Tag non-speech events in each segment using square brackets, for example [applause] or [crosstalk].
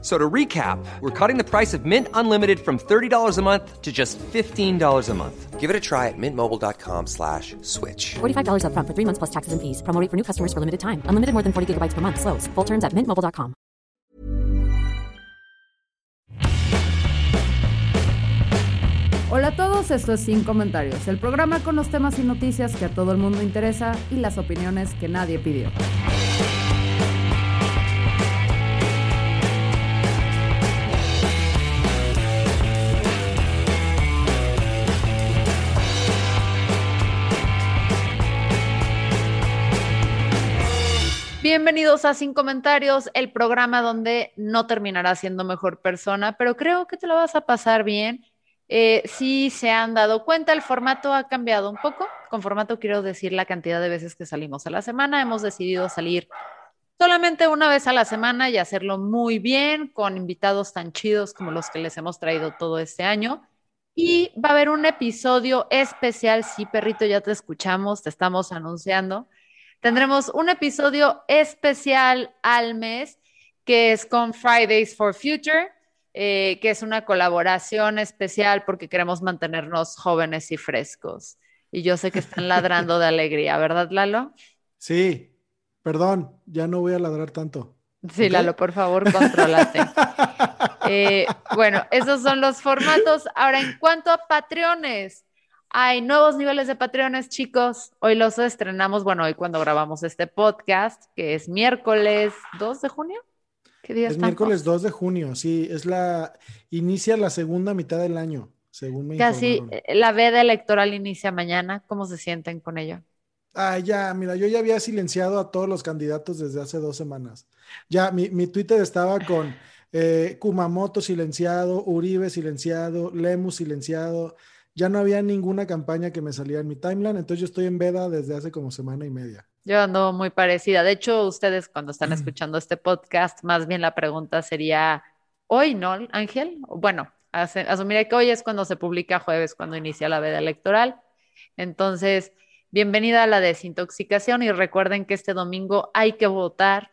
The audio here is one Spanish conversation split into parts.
So to recap, we're cutting the price of Mint Unlimited from $30 a month to just $15 a month. Give it a try at mintmobile.com slash switch. $45 upfront for three months plus taxes and fees. Promo rate for new customers for limited time. Unlimited more than 40 gigabytes per month. Slows. Full terms at mintmobile.com. Hola a todos, esto es Sin Comentarios, el programa con los temas y noticias que a todo el mundo interesa y las opiniones que nadie pidió. Bienvenidos a Sin Comentarios, el programa donde no terminarás siendo mejor persona, pero creo que te lo vas a pasar bien. Eh, si se han dado cuenta, el formato ha cambiado un poco. Con formato quiero decir la cantidad de veces que salimos a la semana. Hemos decidido salir solamente una vez a la semana y hacerlo muy bien, con invitados tan chidos como los que les hemos traído todo este año. Y va a haber un episodio especial. Sí, perrito, ya te escuchamos, te estamos anunciando Tendremos un episodio especial al mes que es con Fridays for Future, eh, que es una colaboración especial porque queremos mantenernos jóvenes y frescos. Y yo sé que están [laughs] ladrando de alegría, ¿verdad, Lalo? Sí, perdón, ya no voy a ladrar tanto. Sí, Lalo, por favor, controlate. [laughs] Eh, bueno, esos son los formatos. Ahora, en cuanto a patrones, hay nuevos niveles de Patreones, chicos. Hoy los estrenamos, bueno, hoy cuando grabamos este podcast, que es miércoles 2 de junio. ¿Qué día es miércoles 2 de junio, sí, es la inicia la segunda mitad del año, según me Casi eh, la veda electoral inicia mañana. ¿Cómo se sienten con ello? Ah, ya, mira, yo ya había silenciado a todos los candidatos desde hace dos semanas. Ya, mi, mi Twitter estaba con eh, Kumamoto silenciado, Uribe silenciado, Lemus silenciado ya no había ninguna campaña que me salía en mi timeline, entonces yo estoy en veda desde hace como semana y media. Yo ando muy parecida. De hecho, ustedes cuando están escuchando este podcast, más bien la pregunta sería hoy, ¿no, Ángel? Bueno, asumiré que hoy es cuando se publica jueves, cuando inicia la veda electoral. Entonces, bienvenida a la desintoxicación y recuerden que este domingo hay que votar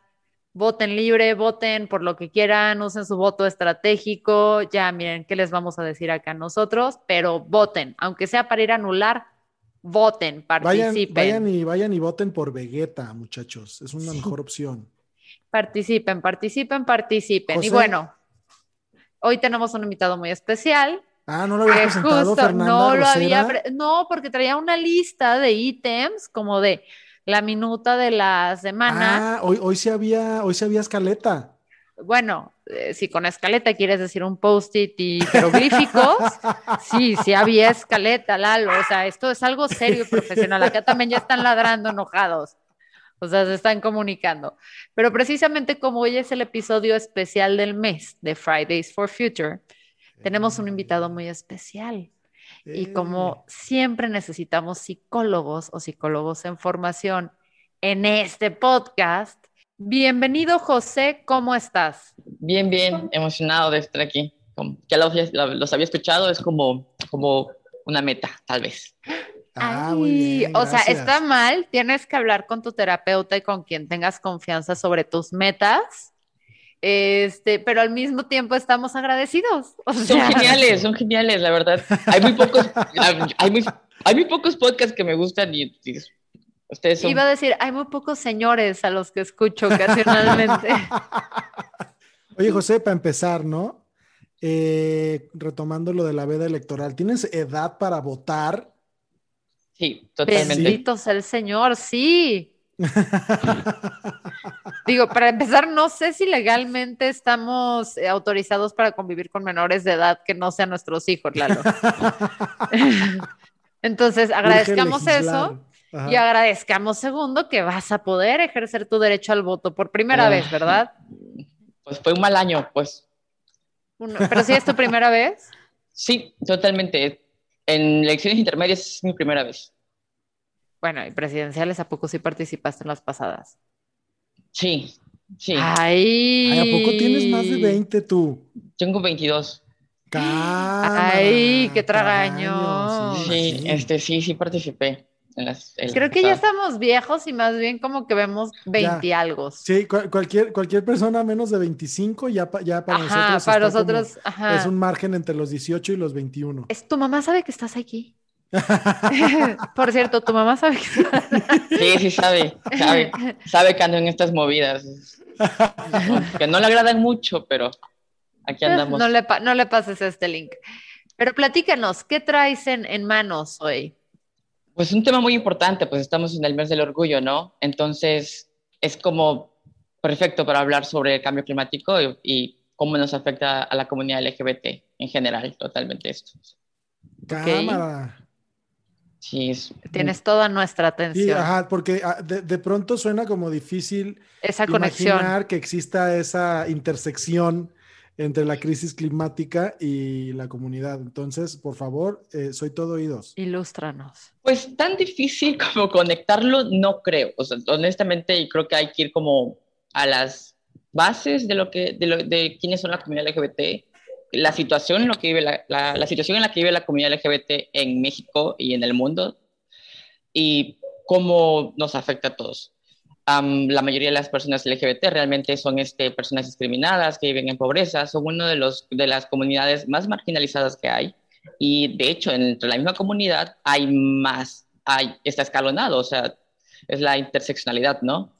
voten libre, voten por lo que quieran, usen su voto estratégico, ya miren qué les vamos a decir acá nosotros, pero voten, aunque sea para ir a anular, voten, participen. Vayan, y vayan y voten por Vegeta, muchachos, es una mejor opción. Participen, participen, participen. Y bueno, hoy tenemos un invitado muy especial. Ah, no lo había presentado, Fernanda No lo había, no, porque traía una lista de ítems como de la minuta de la semana. Ah, hoy, hoy sí había, hoy sí había escaleta. Bueno, eh, si con escaleta quieres decir un post-it y jeroglíficos, [laughs] sí, sí había escaleta, Lalo. O sea, esto es algo serio y profesional. Acá también ya están ladrando enojados. O sea, se están comunicando. Pero precisamente como hoy es el episodio especial del mes de Fridays for Future, tenemos un invitado muy especial. Y como siempre necesitamos psicólogos o psicólogos en formación en este podcast, bienvenido José, ¿cómo estás? Bien, bien, emocionado de estar aquí. Ya los, había escuchado, es como, como una meta, tal vez. Ah, o sea, está mal, tienes que hablar con tu terapeuta y con quien tengas confianza sobre tus metas este, pero al mismo tiempo estamos agradecidos. son geniales, son geniales, la verdad. Hay muy pocos, [laughs] hay muy, hay muy pocos podcasts que me gustan y, ustedes son... Iba a decir, hay muy pocos señores a los que escucho ocasionalmente. [laughs] Oye, José, para empezar, ¿no? Eh, retomando lo de la veda electoral, ¿tienes edad para votar? Sí, totalmente. Bendito sea el Señor, sí. [laughs] Digo, para empezar, no sé si legalmente estamos eh, autorizados para convivir con menores de edad que no sean nuestros hijos, Lalo. [laughs] Entonces, agradezcamos eso y agradezcamos segundo que vas a poder ejercer tu derecho al voto por primera vez, ¿verdad? Pues fue un mal año, pues. ¿Pero si es tu primera vez? [laughs] Sí, totalmente. En elecciones intermedias es mi primera vez. Bueno, y presidenciales, ¿a poco sí participaste en las pasadas? Sí, Sí, Ay. Ay, ¿A poco tienes más de 20 tú? tengo 22. Cámara, Ay, qué tragaño. Sí, este, sí, sí participé. En las, en Creo las que ya estamos viejos y más bien como que vemos 20 y algo. Sí, cual- cualquier, cualquier persona menos de 25 ya, pa- ya para Ajá, nosotros para está como- nosotros, ajá. es un margen entre los 18 y los 21. Es tu mamá sabe que estás aquí. [laughs] Por cierto, tu mamá sabe que Sí, sí sabe, sabe, sabe que ando en estas movidas. Que no le agradan mucho, pero aquí andamos. No le, pa- no le pases este link. Pero platícanos, ¿qué traes en, en manos hoy? Pues un tema muy importante, pues estamos en el mes del orgullo, ¿no? Entonces es como perfecto para hablar sobre el cambio climático y, y cómo nos afecta a la comunidad LGBT en general, totalmente esto. Cámara. Sí, es, Tienes toda nuestra Sí, atención. ajá, porque ah, de, de pronto suena como difícil Esa conexión. imaginar que exista esa intersección entre la crisis climática y la comunidad. Entonces, por favor, eh, soy todo oídos. Ilústranos. Pues tan difícil [laughs] como conectarlo, no creo. O sea, honestamente, y creo que hay que ir como a las bases de lo que, de, lo, de quiénes son la comunidad LGBT, la situación en lo que vive la, situación en la que vive la comunidad LGBT en México y en el mundo, y cómo nos afecta a todos. La mayoría de las personas LGBT realmente son este, personas discriminadas que viven en pobreza, son una de, los, de las comunidades más marginalizadas que hay. Y de hecho, entre la misma comunidad hay más, hay, está escalonado, o sea, es la interseccionalidad, ¿no?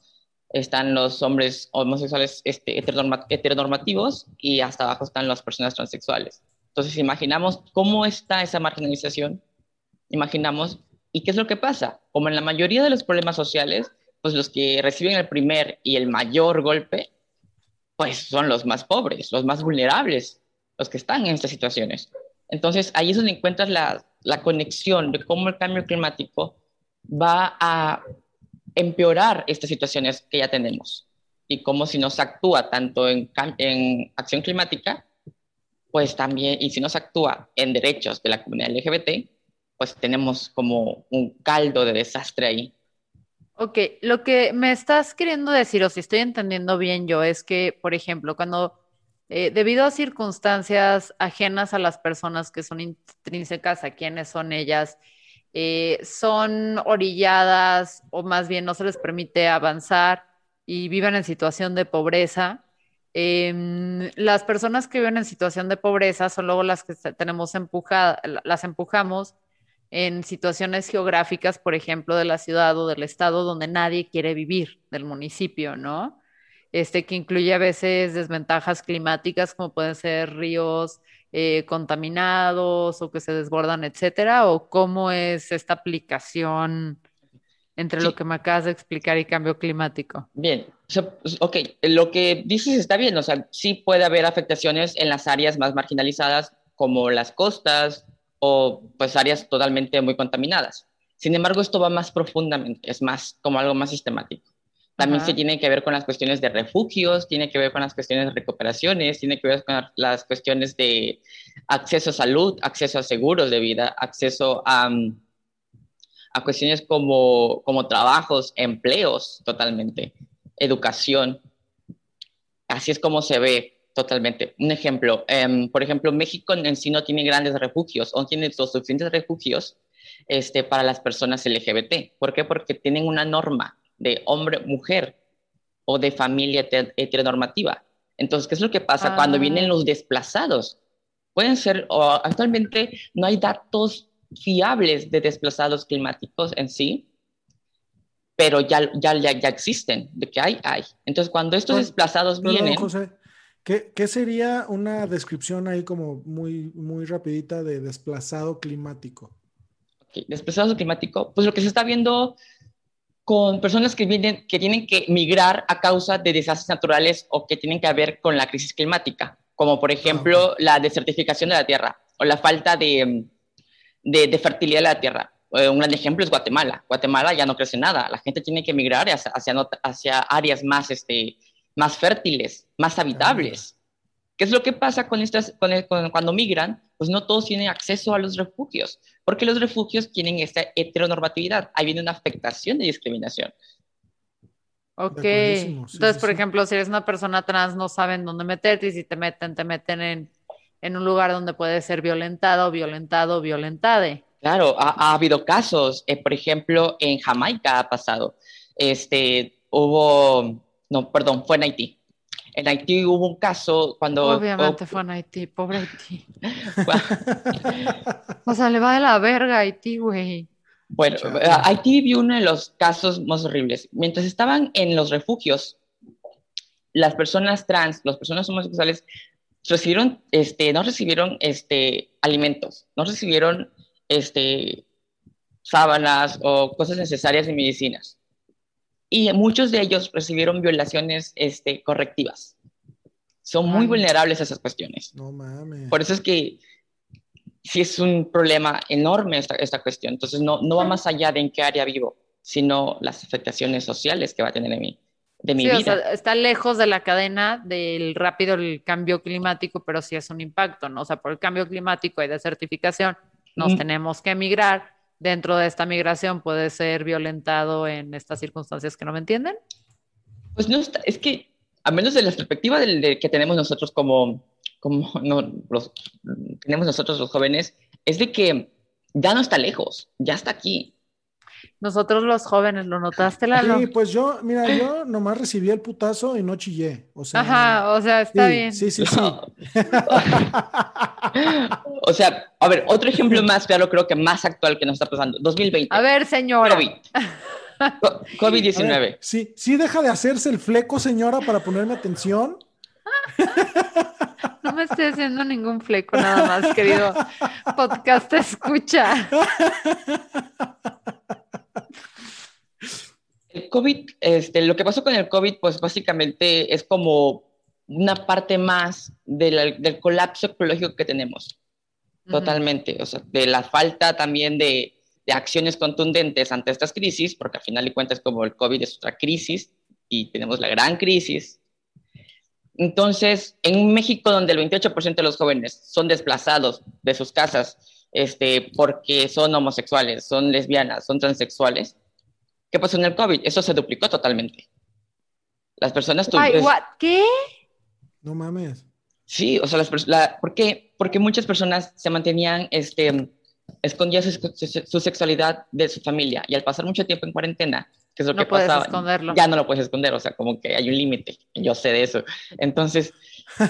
Están los hombres homosexuales este, heteronorma, heteronormativos y hasta abajo están las personas transexuales. Entonces, imaginamos cómo está esa marginalización, imaginamos, ¿y qué es lo que pasa? Como en la mayoría de los problemas sociales, pues los que reciben el primer y el mayor golpe, pues son los más pobres, los más vulnerables, los que están en estas situaciones. Entonces, ahí es donde encuentras la, la conexión de cómo el cambio climático va a empeorar estas situaciones que ya tenemos y cómo si no se actúa tanto en, en acción climática, pues también, y si no se actúa en derechos de la comunidad LGBT, pues tenemos como un caldo de desastre ahí. Ok, lo que me estás queriendo decir, o si estoy entendiendo bien yo, es que, por ejemplo, cuando eh, debido a circunstancias ajenas a las personas que son intrínsecas a quienes son ellas, eh, son orilladas o más bien no se les permite avanzar y viven en situación de pobreza. Eh, las personas que viven en situación de pobreza son luego las que tenemos empujadas, las empujamos en situaciones geográficas, por ejemplo, de la ciudad o del estado donde nadie quiere vivir, del municipio, ¿no? Este que incluye a veces desventajas climáticas como pueden ser ríos eh, contaminados o que se desbordan, etcétera, o cómo es esta aplicación entre sí. lo que me acabas de explicar y cambio climático. Bien, ok, lo que dices está bien, o sea, sí puede haber afectaciones en las áreas más marginalizadas como las costas, o pues áreas totalmente muy contaminadas. Sin embargo, esto va más profundamente, es más como algo más sistemático. También Ajá. se tiene que ver con las cuestiones de refugios, tiene que ver con las cuestiones de recuperaciones, tiene que ver con las cuestiones de acceso a salud, acceso a seguros de vida, acceso a, a cuestiones como, como trabajos, empleos totalmente, educación. Así es como se ve Totalmente. Un ejemplo, um, por ejemplo, México en sí no tiene grandes refugios o tiene los suficientes refugios este, para las personas LGBT. ¿Por qué? Porque tienen una norma de hombre-mujer o de familia heteronormativa. Entonces, ¿qué es lo que pasa ah. cuando vienen los desplazados? Pueden ser, o actualmente no hay datos fiables de desplazados climáticos en sí, pero ya, ya, ya, ya existen, de que hay, hay. Entonces, cuando estos pues, desplazados perdón, vienen... José. ¿Qué, ¿Qué, sería una descripción ahí como muy, muy rapidita de desplazado climático? Okay. Desplazado climático, pues lo que se está viendo con personas que, vienen, que tienen que migrar a causa de desastres naturales o que tienen que ver con la crisis climática, como por ejemplo ah, la desertificación de la tierra o la falta de, de, de fertilidad de la tierra. Eh, un gran ejemplo es Guatemala. Guatemala ya no crece nada, la gente tiene que migrar hacia, hacia, hacia áreas más... Este, más fértiles, más habitables. ¿Qué es lo que pasa con estas, con el, con, cuando migran? Pues no todos tienen acceso a los refugios, porque los refugios tienen esta heteronormatividad. Ahí viene una afectación de discriminación. Ok. sí, Entonces, sí, por sí. ejemplo, si eres una persona trans, no saben dónde meterte y si te meten, te meten en, en un lugar donde puedes ser violentado, violentado, violentade. Claro, ha, ha habido casos, eh, por ejemplo, en Jamaica ha pasado, este, hubo, no, perdón, fue en Haití. En Haití hubo un caso cuando... Obviamente fue en Haití, pobre Haití. [laughs] O sea, le va de la verga a Haití, güey. Bueno, Haití vio uno de los casos más horribles. Mientras estaban en los refugios, las personas trans, las personas homosexuales, recibieron, este, no recibieron este, alimentos, no recibieron este, sábanas o cosas necesarias de medicinas. Y muchos de ellos recibieron violaciones este, correctivas. Son muy Ay. vulnerables a esas cuestiones. No mames. Por eso es que sí es un problema enorme esta, esta cuestión. Entonces, no, no va más allá de en qué área vivo, sino las afectaciones sociales que va a tener en mi, de mi Sí, o vida. sea, está lejos de la cadena del rápido el cambio climático, pero sí es un impacto, ¿no? O sea, por el cambio climático y desertificación, nos Mm. tenemos que emigrar. Dentro de esta migración puede ser violentado en estas circunstancias que no me entienden. Pues no es que, a menos de la perspectiva de que tenemos nosotros como, como no, tenemos nosotros los jóvenes, es de que ya no está lejos, ya está aquí. Nosotros los jóvenes, ¿lo notaste, Lalo? Sí, pues yo, mira, yo nomás recibí el putazo y no chillé. O sea, Ajá, o sea, está sí, bien. Sí, sí, sí. [laughs] o sea, a ver, otro ejemplo más claro, creo que más actual que nos está pasando, 2020. A ver, señora. COVID. Co- [laughs] A ver, COVID-19. sí, sí deja de hacerse el fleco, señora, para ponerme atención. [laughs] No me estoy haciendo ningún fleco nada más, querido podcast escucha. COVID, este, lo que pasó con el COVID, pues básicamente es como una parte más de la- del colapso ecológico que tenemos. Totalmente. O sea, de la falta también de, de acciones contundentes ante estas crisis, porque al final de cuentas como el COVID es otra crisis y tenemos la gran crisis. Entonces, en México, donde el 28% de los jóvenes son desplazados de sus casas este, porque son homosexuales, son lesbianas, son transexuales, ¿qué pasó en el COVID? Eso se duplicó totalmente. Las personas... tu- Ay, es- what? ¿Qué? No mames. Sí, o sea, las la- ¿por qué? Porque muchas personas se mantenían este, escondidas su, su- su sexualidad de su familia y al pasar mucho tiempo en cuarentena, que es lo No que puedes pasaba, esconderlo. ya no lo puedes esconder, o sea, como que hay un límite, yo sé de eso. Entonces, [laughs]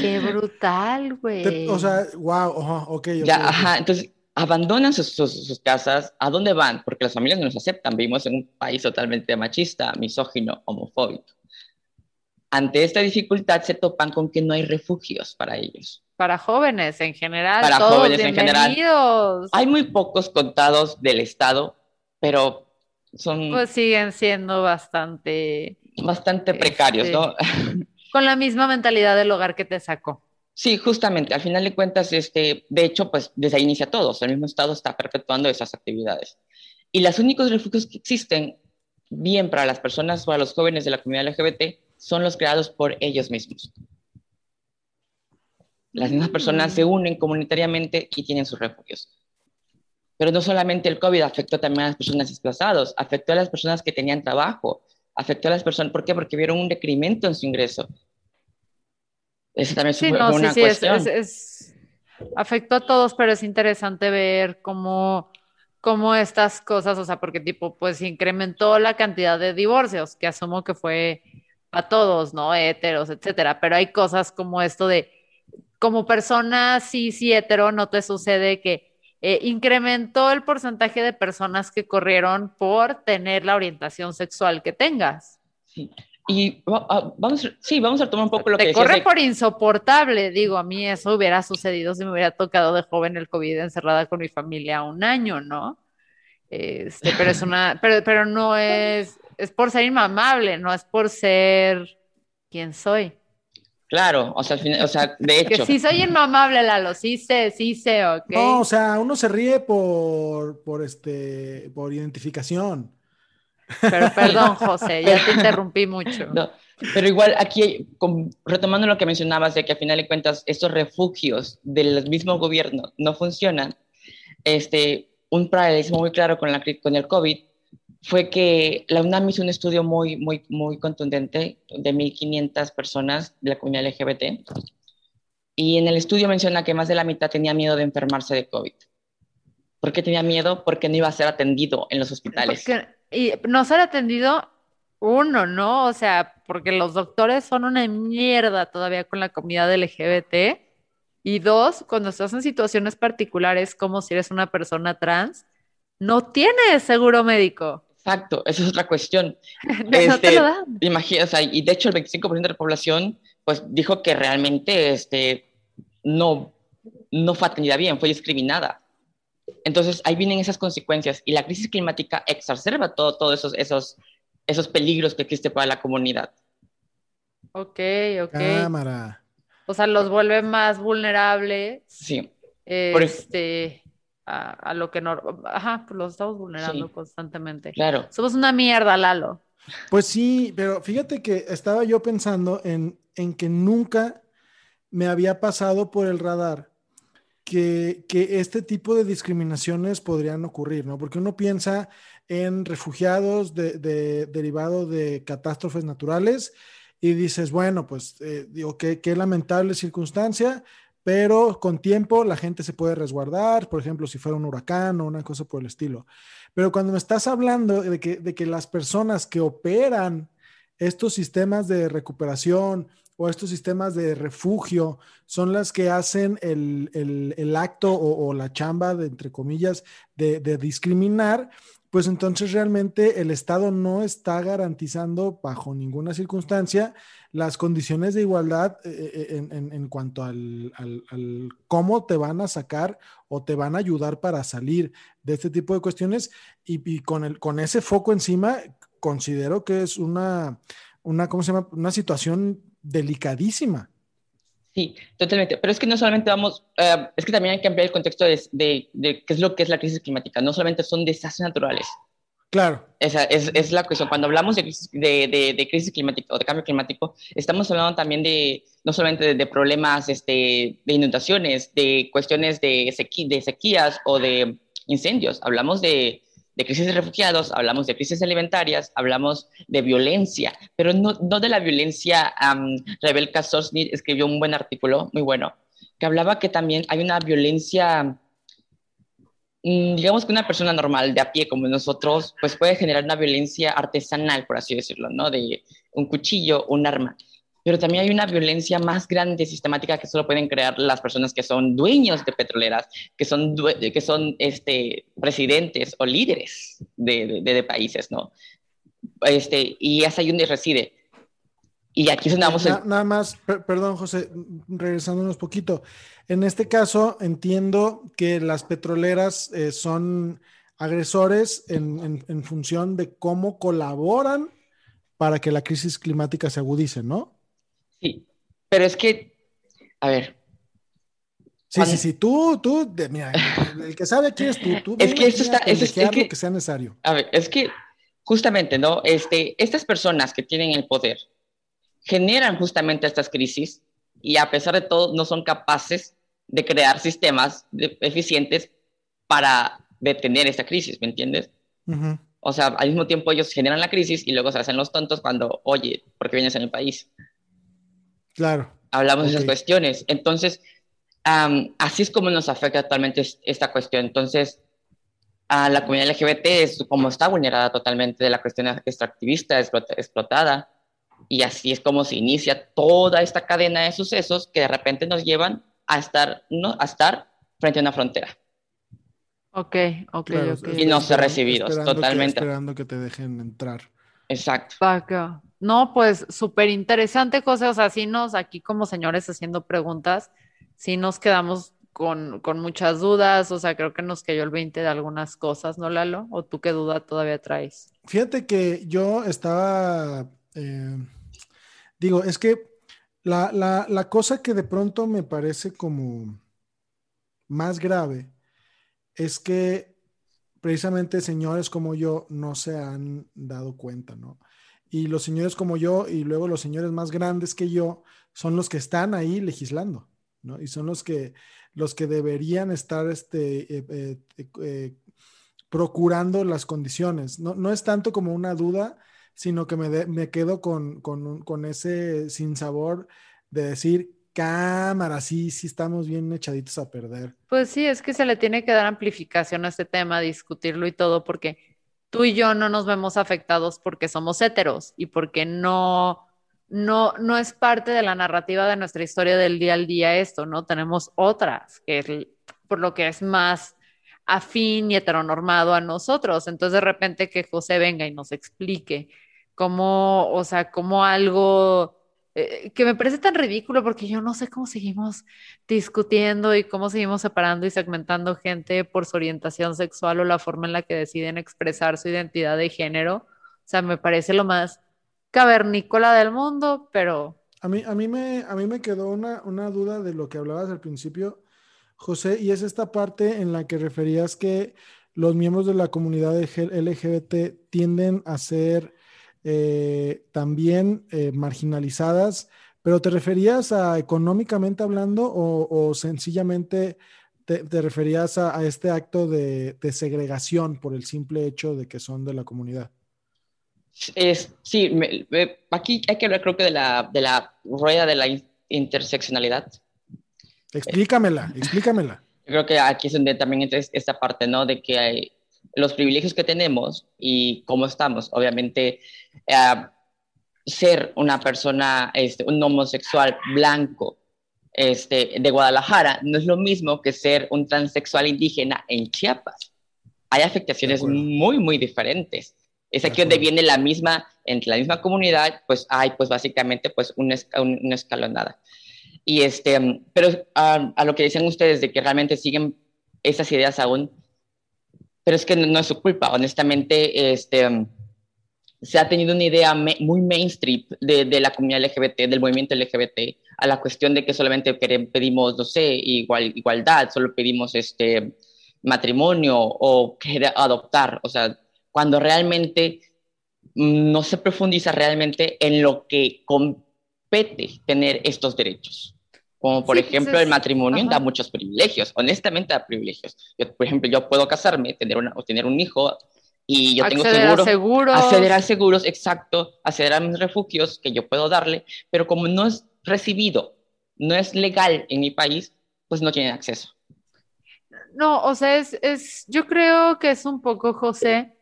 Qué brutal, güey. O sea, wow, ok. ok, ya, ajá, entonces abandonan sus, sus- sus casas, ¿a dónde van? Porque las familias no los aceptan, vivimos en un país totalmente machista, misógino, homofóbico. Ante esta dificultad se topan con que no hay refugios para ellos. Para jóvenes en general, Para todos jóvenes en general. Hay muy pocos contados del Estado, pero son Pues siguen siendo bastante bastante precarios, este- ¿no? con la misma mentalidad del hogar que te sacó. Sí, justamente, al final de cuentas, este, de hecho, pues desde ahí inicia todo, o sea, el mismo Estado está perpetuando esas actividades. Y los únicos refugios que existen, bien para las personas, para los jóvenes de la comunidad LGBT, son los creados por ellos mismos. Las mismas personas se unen comunitariamente y tienen sus refugios. Pero no solamente el COVID afectó también a las personas desplazadas, afectó a las personas que tenían trabajo, afectó a las personas, ¿por qué? Porque vieron un decremento en su ingreso. Esa también Sí, no, sí, una sí, es, cuestión. es- es- afectó a todos, pero es interesante ver cómo, cómo estas cosas, o sea, porque tipo, pues incrementó la cantidad de divorcios, que asumo que fue a todos, ¿no? Heteros, etcétera, pero hay cosas como esto de, como persona sí, sí, hetero, no te sucede que eh, incrementó el porcentaje de personas que corrieron por tener la orientación sexual que tengas. Sí. Y ah, vamos, sí, vamos a tomar un poco lo que Te decías corre de- por insoportable, digo, a mí eso hubiera sucedido si me hubiera tocado de joven el COVID encerrada con mi familia un año, ¿no? Este, pero es una, [laughs] pero, pero no es, es por ser inmamable, no es por ser quien soy. Claro, o sea, o sea, de Que hecho, sí soy inmamable, Lalo, sí sé, sí sé, ok. No, o sea, uno se ríe por, por este, por identificación. Pero [laughs] perdón, José, ya te interrumpí mucho. no, pero igual aquí, con- retomando lo que mencionabas de que al final de cuentas estos refugios del mismo gobierno no funcionan, este, un paralelismo muy claro con, la, con el COVID fue que la UNAM hizo un estudio muy, muy, muy contundente de 1.500 personas de la comunidad LGBT. Y en el estudio menciona que más de la mitad tenía miedo de enfermarse de COVID. ¿Por qué tenía miedo? Porque no iba a ser atendido en los hospitales. Porque- y no ser atendido, uno, ¿no? O sea, porque los doctores son una mierda todavía con la comunidad LGBT. Y dos, cuando estás en situaciones particulares, como si eres una persona trans, no tienes seguro médico. Exacto, esa es otra cuestión. [laughs] No te Este, lo dan. Imagina, o sea, y de hecho el 25% de la población pues dijo que realmente este, no, no fue atendida bien, fue discriminada. Entonces ahí vienen esas consecuencias y la crisis climática exacerba todo- todos esos, esos, esos peligros que existen para la comunidad. Ok, ok. Cámara. O sea, los vuelve más vulnerables Sí, este, a, a lo que no. Ajá, pues los estamos vulnerando Sí. constantemente. claro. Somos una mierda, Lalo. Pues sí, pero fíjate que estaba yo pensando en, en que nunca me había pasado por el radar que, este tipo de discriminaciones podrían ocurrir, ¿no? Porque uno piensa en refugiados de, de- derivado de catástrofes naturales y dices, bueno, pues eh, digo, qué, qué lamentable circunstancia, pero con tiempo la gente se puede resguardar, por ejemplo, si fuera un huracán o una cosa por el estilo. Pero cuando me estás hablando de que, de que las personas que operan estos sistemas de recuperación o estos sistemas de refugio son las que hacen el, el- acto o, la chamba, de, entre comillas, de, discriminar, pues entonces realmente el Estado no está garantizando bajo ninguna circunstancia las condiciones de igualdad eh, eh, en, en- en cuanto al, al- al cómo te van a sacar o te van a ayudar para salir de este tipo de cuestiones y, y con, el, con ese foco encima, considero que es una, una, ¿cómo se llama? Una situación delicadísima. Sí, totalmente. Pero es que no solamente vamos, eh, es que también hay que ampliar el contexto de, de- de qué es lo que es la crisis climática. No solamente son desastres naturales. Claro, Esa es, es la cuestión. Cuando hablamos de crisis, de, crisis climática o de cambio climático, estamos hablando también de, no solamente de, problemas este, de inundaciones, de cuestiones de, de sequías o de incendios. Hablamos de, de crisis de refugiados, hablamos de crisis alimentarias, hablamos de violencia, pero no, no de la violencia. Um, Rebecca Sorsnit escribió un buen artículo, muy bueno, que hablaba que también hay una violencia mm, digamos que una persona normal de a pie como nosotros, pues puede generar una violencia artesanal, por así decirlo, ¿no? De un cuchillo, un arma. Pero también hay una violencia más grande, sistemática, que solo pueden crear las personas que son dueños de petroleras, que son, que son este, presidentes o líderes de, de- de países, ¿no? Este, y es ahí donde reside. Y aquí es a... nada más, per- perdón José, regresándonos poquito. En este caso entiendo que las petroleras eh, son agresores en, en- en función de cómo colaboran para que la crisis climática se agudice, ¿no? Sí, pero es que, a ver, Sí, Cuando- sí, sí, tú, tú, de- mira, el, que sabe aquí es tú, tú Es que esto está- es- es que- lo que sea necesario. A ver, es que justamente, ¿no? Este, estas personas que tienen el poder generan justamente estas crisis y a pesar de todo no son capaces de crear sistemas de- eficientes para detener esta crisis, ¿me entiendes? O sea, al mismo tiempo ellos generan la crisis y luego se hacen los tontos cuando, oye, ¿por qué vienes a mi país? Claro. hablamos de Ok. esas cuestiones. Entonces, am, así es como nos afecta actualmente es- esta cuestión. Entonces, a la comunidad LGBT es como está vulnerada totalmente de la cuestión extractivista, explota- explotada, y así es como se inicia toda esta cadena de sucesos que de repente nos llevan a estar, no, a estar frente a una frontera. Ok, ok, claro, ok. Y no ser recibidos, esperando que- totalmente. esperando que te dejen entrar. Exacto. Vaca. No, pues súper interesante, José. O sea, sí nos, aquí como señores haciendo preguntas, sí nos quedamos con, con muchas dudas. O sea, creo que nos cayó el 20 de algunas cosas, ¿no, Lalo? ¿O tú qué duda todavía traes? Fíjate que yo estaba, eh, digo, es que la, la- la cosa que de pronto me parece como más grave es que precisamente señores como yo no se han dado cuenta, ¿no? Y los señores como yo y luego los señores más grandes que yo son los que están ahí legislando, ¿no? Y son los que, los que deberían estar, este, eh, eh, eh, procurando las condiciones. No, no es tanto como una duda, sino que me, me quedo con, con, con ese sinsabor de decir, cámara, sí, sí estamos bien echaditos a perder. Pues sí, es que se le tiene que dar amplificación a este tema, discutirlo y todo, porque tú y yo no nos vemos afectados porque somos heteros y porque no, no, no es parte de la narrativa de nuestra historia del día al día esto, ¿no? Tenemos otras, que es por lo que es más afín y heteronormado a nosotros. Entonces, de repente que José venga y nos explique cómo, o sea, cómo algo eh, que me parece tan ridículo porque yo no sé cómo seguimos discutiendo y cómo seguimos separando y segmentando gente por su orientación sexual o la forma en la que deciden expresar su identidad de género. O sea, me parece lo más cavernícola del mundo, pero... A mí, a mí, me, a mí me quedó una, una duda de lo que hablabas al principio José, y es esta parte en la que referías que los miembros de la comunidad LGBT tienden a ser eh, también eh, marginalizadas, pero ¿te referías a económicamente hablando o, sencillamente te, referías a, este acto de, segregación por el simple hecho de que son de la comunidad? Es, sí, aquí hay que hablar creo que de la, de la rueda de la interseccionalidad. Explícamela, explícamela. Yo creo que aquí es donde también entra esta parte, ¿no? De que hay los privilegios que tenemos y cómo estamos. Obviamente, eh, ser una persona, este, un homosexual blanco este, de Guadalajara no es lo mismo que ser un transexual indígena en Chiapas. Hay afectaciones muy, muy diferentes. Es aquí donde viene la misma, entre la misma comunidad, pues hay pues básicamente pues una, una escalonada. Y este, pero a, lo que decían ustedes de que realmente siguen esas ideas aún, pero es que no, es su culpa, honestamente, este, se ha tenido una idea muy mainstream de, de, la comunidad LGBT, del movimiento LGBT, a la cuestión de que solamente pedimos, no sé, igual, igualdad, solo pedimos este matrimonio o querer adoptar, o sea, cuando realmente no se profundiza realmente en lo que compete tener estos derechos como por ejemplo el matrimonio da muchos privilegios, honestamente da privilegios. Yo, por ejemplo, yo puedo casarme, tener, una, o tener un hijo y yo tengo seguro, a seguros. acceder a seguros, exacto, acceder a mis refugios que yo puedo darle, pero como no es recibido, no es legal en mi país, pues no tienen acceso. No, o sea, es, es, yo creo que es un poco, José,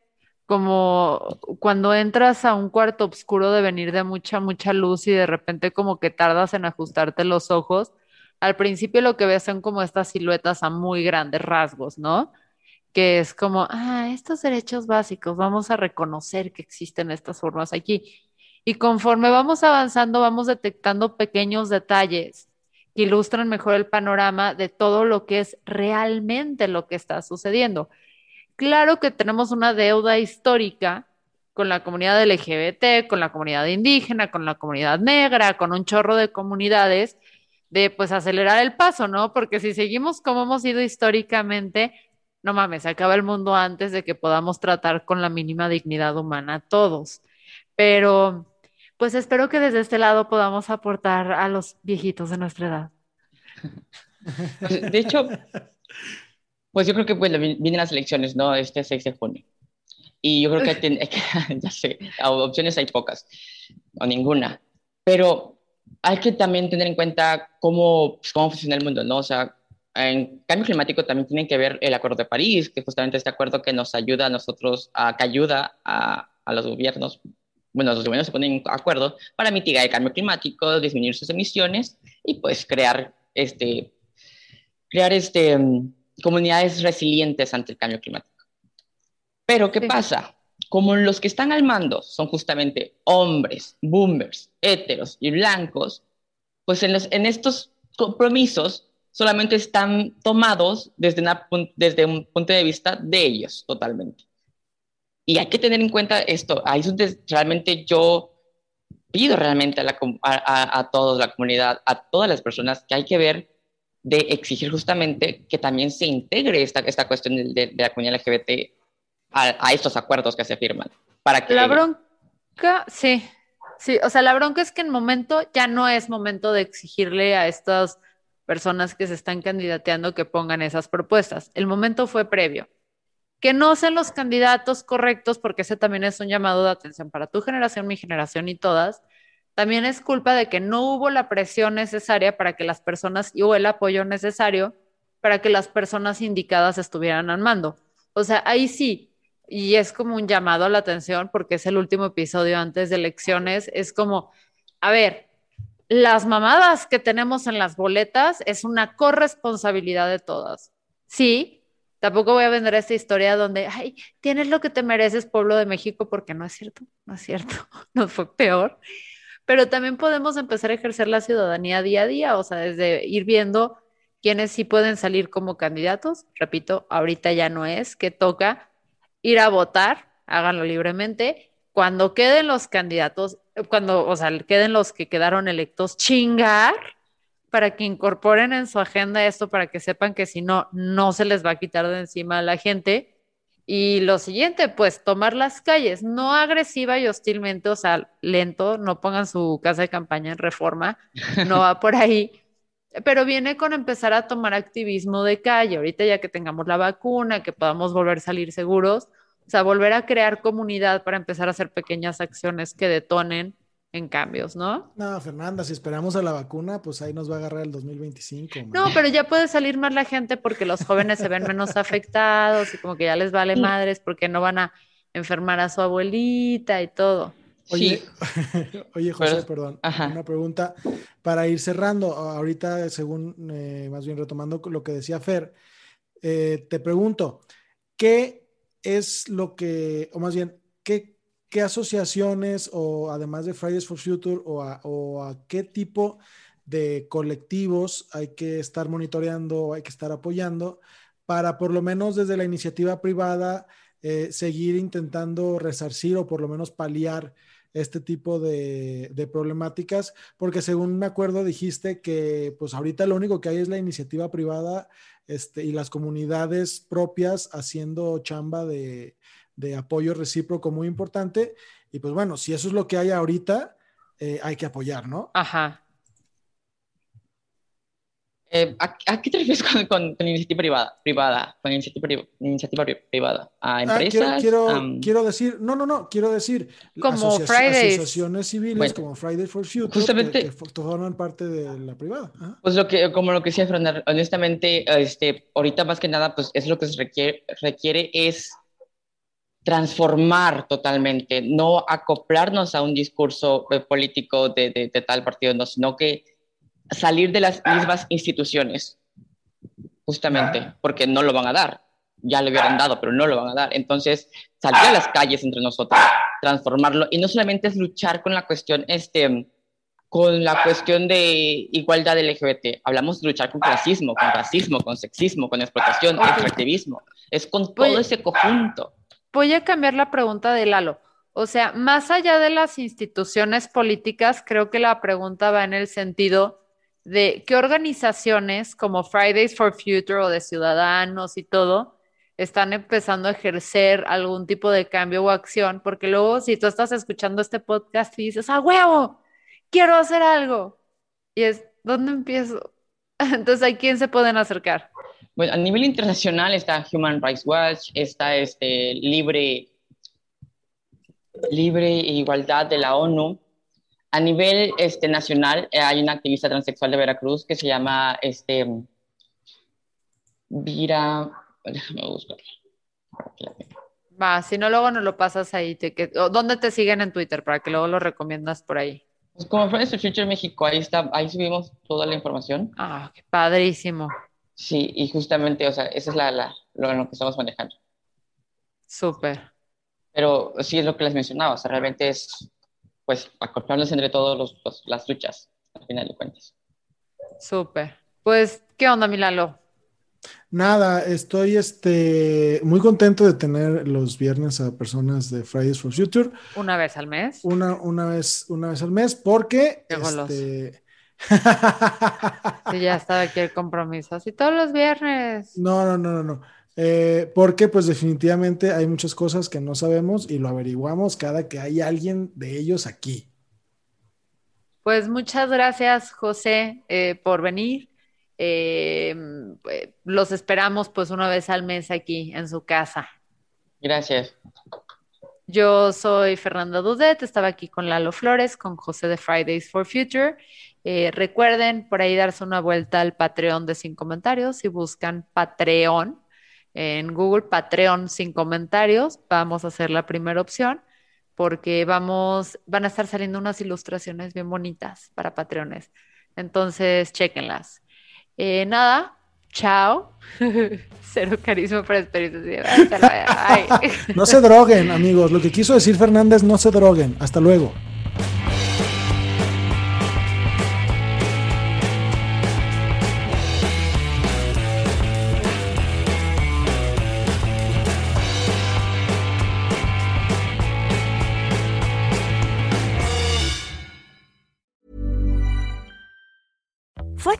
como cuando entras a un cuarto oscuro de venir de mucha, mucha luz y de repente como que tardas en ajustarte los ojos. Al principio lo que ves son como estas siluetas a muy grandes rasgos, ¿no? Que es como, ah, estos derechos básicos, vamos a reconocer que existen estas formas aquí. Y conforme vamos avanzando, vamos detectando pequeños detalles que ilustran mejor el panorama de todo lo que es realmente lo que está sucediendo claro que tenemos una deuda histórica con la comunidad LGBT, con la comunidad indígena, con la comunidad negra, con un chorro de comunidades, de pues acelerar el paso, ¿no? Porque si seguimos como hemos ido históricamente, no mames, acaba el mundo antes de que podamos tratar con la mínima dignidad humana a todos. Pero pues espero que desde este lado podamos aportar a los viejitos de nuestra edad. De hecho, pues yo creo que pues, vienen las elecciones, ¿no? Este 6 de junio. Y yo creo que, tiene, [laughs] ya sé, opciones hay pocas, o ninguna. Pero hay que también tener en cuenta cómo, pues, cómo funciona el mundo, ¿no? O sea, en cambio climático también tiene que ver el Acuerdo de París, que justamente este acuerdo que nos ayuda a nosotros, a, que ayuda a, a los gobiernos, bueno, los gobiernos se ponen de acuerdo para mitigar el cambio climático, disminuir sus emisiones y pues crear este, crear este, comunidades resilientes ante el cambio climático. Pero, ¿qué pasa? Como los que están al mando son justamente hombres, boomers, heteros y blancos, pues en, los, en estos compromisos solamente están tomados desde, una, desde un punto de vista de ellos totalmente. Y hay que tener en cuenta esto. Ahí es donde realmente yo pido realmente a, la, a, a toda la comunidad, a todas las personas, que hay que ver de exigir justamente que también se integre esta, esta cuestión de, la comunidad LGBT a, estos acuerdos que se firman. Para que la bronca, sí, sí, o sea, la bronca es que en momento ya no es momento de exigirle a estas personas que se están candidateando que pongan esas propuestas. El momento fue previo. que no sean los candidatos correctos, porque ese también es un llamado de atención para tu generación, mi generación y todas, también es culpa de que no hubo la presión necesaria para que las personas o el apoyo necesario para que las personas indicadas estuvieran al mando. O sea, ahí sí, y es como un llamado a la atención porque es el último episodio antes de elecciones, es como, a ver, las mamadas que tenemos en las boletas es una corresponsabilidad de todas. Sí, tampoco voy a vender esta historia donde, ay, tienes lo que te mereces, pueblo de México, porque no es cierto, no es cierto, [laughs] nos fue peor. Pero también podemos empezar a ejercer la ciudadanía día a día, o sea, desde ir viendo quiénes sí pueden salir como candidatos. Repito, ahorita ya no es que toca ir a votar, háganlo libremente. Cuando queden los candidatos, cuando, o sea, queden los que quedaron electos, chingar para que incorporen en su agenda esto, para que sepan que si no, no se les va a quitar de encima a la gente. Y lo siguiente, pues tomar las calles, no agresiva y hostilmente, o sea, lento, no pongan su casa de campaña en reforma, no va por ahí, pero viene con empezar a tomar activismo de calle, ahorita ya que tengamos la vacuna, que podamos volver a salir seguros, o sea, volver a crear comunidad para empezar a hacer pequeñas acciones que detonen en cambios, ¿no? No, Fernanda, si esperamos a la vacuna, pues ahí nos va a agarrar el 2025. No, pero ya puede salir más la gente porque los jóvenes se ven menos afectados y como que ya les vale madres porque no van a enfermar a su abuelita y todo. Oye, [laughs] oye José, perdón, una pregunta para ir cerrando. Ahorita, según, eh, más bien retomando lo que decía Fer, eh, te pregunto, ¿qué es lo que, o más bien, qué qué asociaciones o además de Fridays for Future o a, qué tipo de colectivos hay que estar monitoreando, hay que estar apoyando para por lo menos desde la iniciativa privada eh, seguir intentando resarcir o por lo menos paliar este tipo de, de, problemáticas, porque según me acuerdo dijiste que pues ahorita lo único que hay es la iniciativa privada este, y las comunidades propias haciendo chamba de, de apoyo recíproco muy importante. Y pues bueno, si eso es lo que hay ahorita, eh, hay que apoyar, ¿no? Ajá. Eh, ¿a, qué te refieres con, iniciativa privada? privada con iniciativa, iniciativa privada? ¿A ah, empresas? quiero, quiero, decir, no, no, no, quiero decir como Fridays. asociaciones civiles como Fridays for Future justamente, que, forman parte de la privada. Pues lo que, como lo que decía Fernando, honestamente, este, ahorita más que nada, pues es lo que se requiere, requiere es transformar totalmente, no acoplarnos a un discurso eh, político de, tal partido, no, sino que salir de las mismas instituciones, justamente, porque no lo van a dar. Ya lo hubieran dado, pero no lo van a dar. Entonces, salir a las calles entre nosotros, transformarlo, y no solamente es luchar con la cuestión, este, con la cuestión de igualdad LGBT. Hablamos de luchar con clasismo, con racismo, con sexismo, con explotación, extractivismo. Es con todo ese conjunto voy a cambiar la pregunta de Lalo. O sea, más allá de las instituciones políticas, creo que la pregunta va en el sentido de qué organizaciones como Fridays for Future o de Ciudadanos y todo están empezando a ejercer algún tipo de cambio o acción, porque luego si tú estás escuchando este podcast y dices, ¡ah, huevo! Quiero hacer algo. Y es, ¿dónde empiezo? [laughs] Entonces, ¿a quién se pueden acercar? Bueno, a nivel internacional está Human Rights Watch, está este, Libre, Libre e Igualdad de la ONU. A nivel este, nacional eh, hay una activista transexual de Veracruz que se llama este, Vira, déjame buscarla. Va, si no, luego nos lo pasas ahí. que, ¿Dónde te siguen en Twitter para que luego lo recomiendas por ahí? Pues como Fridays for Future México, ahí está, ahí subimos toda la información. Ah, qué padrísimo. Sí, y justamente, o sea, esa es la, la, lo, que estamos manejando. Súper. Pero sí es lo que les mencionaba, o sea, realmente es, pues, acoplarnos entre todos los, las luchas, al final de cuentas. Súper. Pues, ¿qué onda, Milalo? Nada, estoy este, muy contento de tener los viernes a personas de Fridays for Future. ¿Una vez al mes? Una, una, vez, una vez al mes, porque este, [laughs] Sí, ya estaba aquí el compromiso. Así todos los viernes. No, no, no, no, no. Eh, porque pues definitivamente hay muchas cosas que no sabemos y lo averiguamos cada que hay alguien de ellos aquí. Pues muchas gracias, José, eh, por venir. Eh, los esperamos pues una vez al mes aquí en su casa. Gracias. Yo soy Fernanda Dudet, estaba aquí con Lalo Flores, con José de Fridays for Future. Eh, recuerden por ahí darse una vuelta al Patreon de Sin Comentarios. Si buscan Patreon en Google, Patreon Sin Comentarios, vamos a hacer la primera opción porque vamos, van a estar saliendo unas ilustraciones bien bonitas para Patreones. Entonces, chequenlas. Eh, nada, chao. [laughs] Cero carisma para experiencias. [laughs] No se droguen, amigos. Lo que quiso decir Fernández, no se droguen. Hasta luego.